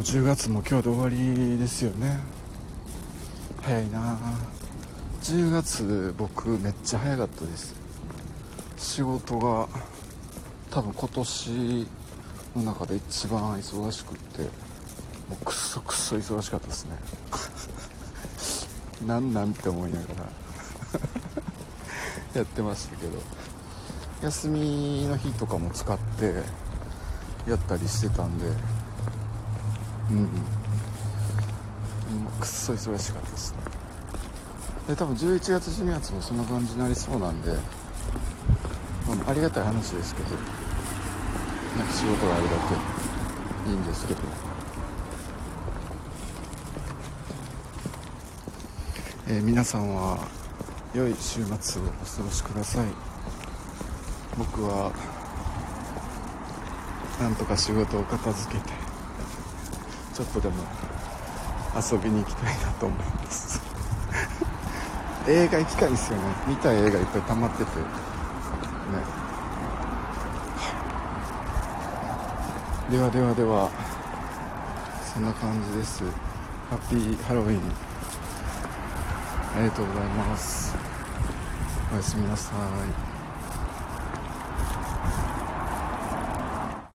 もう10月も今日で終わりですよね。早いな。10月僕めっちゃ早かったです。仕事が多分今年の中で一番忙しくってもうくっそくそ忙しかったですね。なんなんって思いながら。やってましたけど。休みの日とかも使ってやったりしてたんでうんうん。くっそ忙しかったですね。で多分11月12月もそんな感じになりそうなんで、まあ、ありがたい話ですけどなんか仕事があるだけいいんですけど。えー、皆さんは良い週末をお過ごしください。僕はなんとか仕事を片付けてちょっとでも遊びに行きたいなと思います。映画行きたいですよね。見たい映画いっぱい溜まってて。ね。ではではではそんな感じです。ハッピーハロウィン。ありがとうございます。おやすみなさい。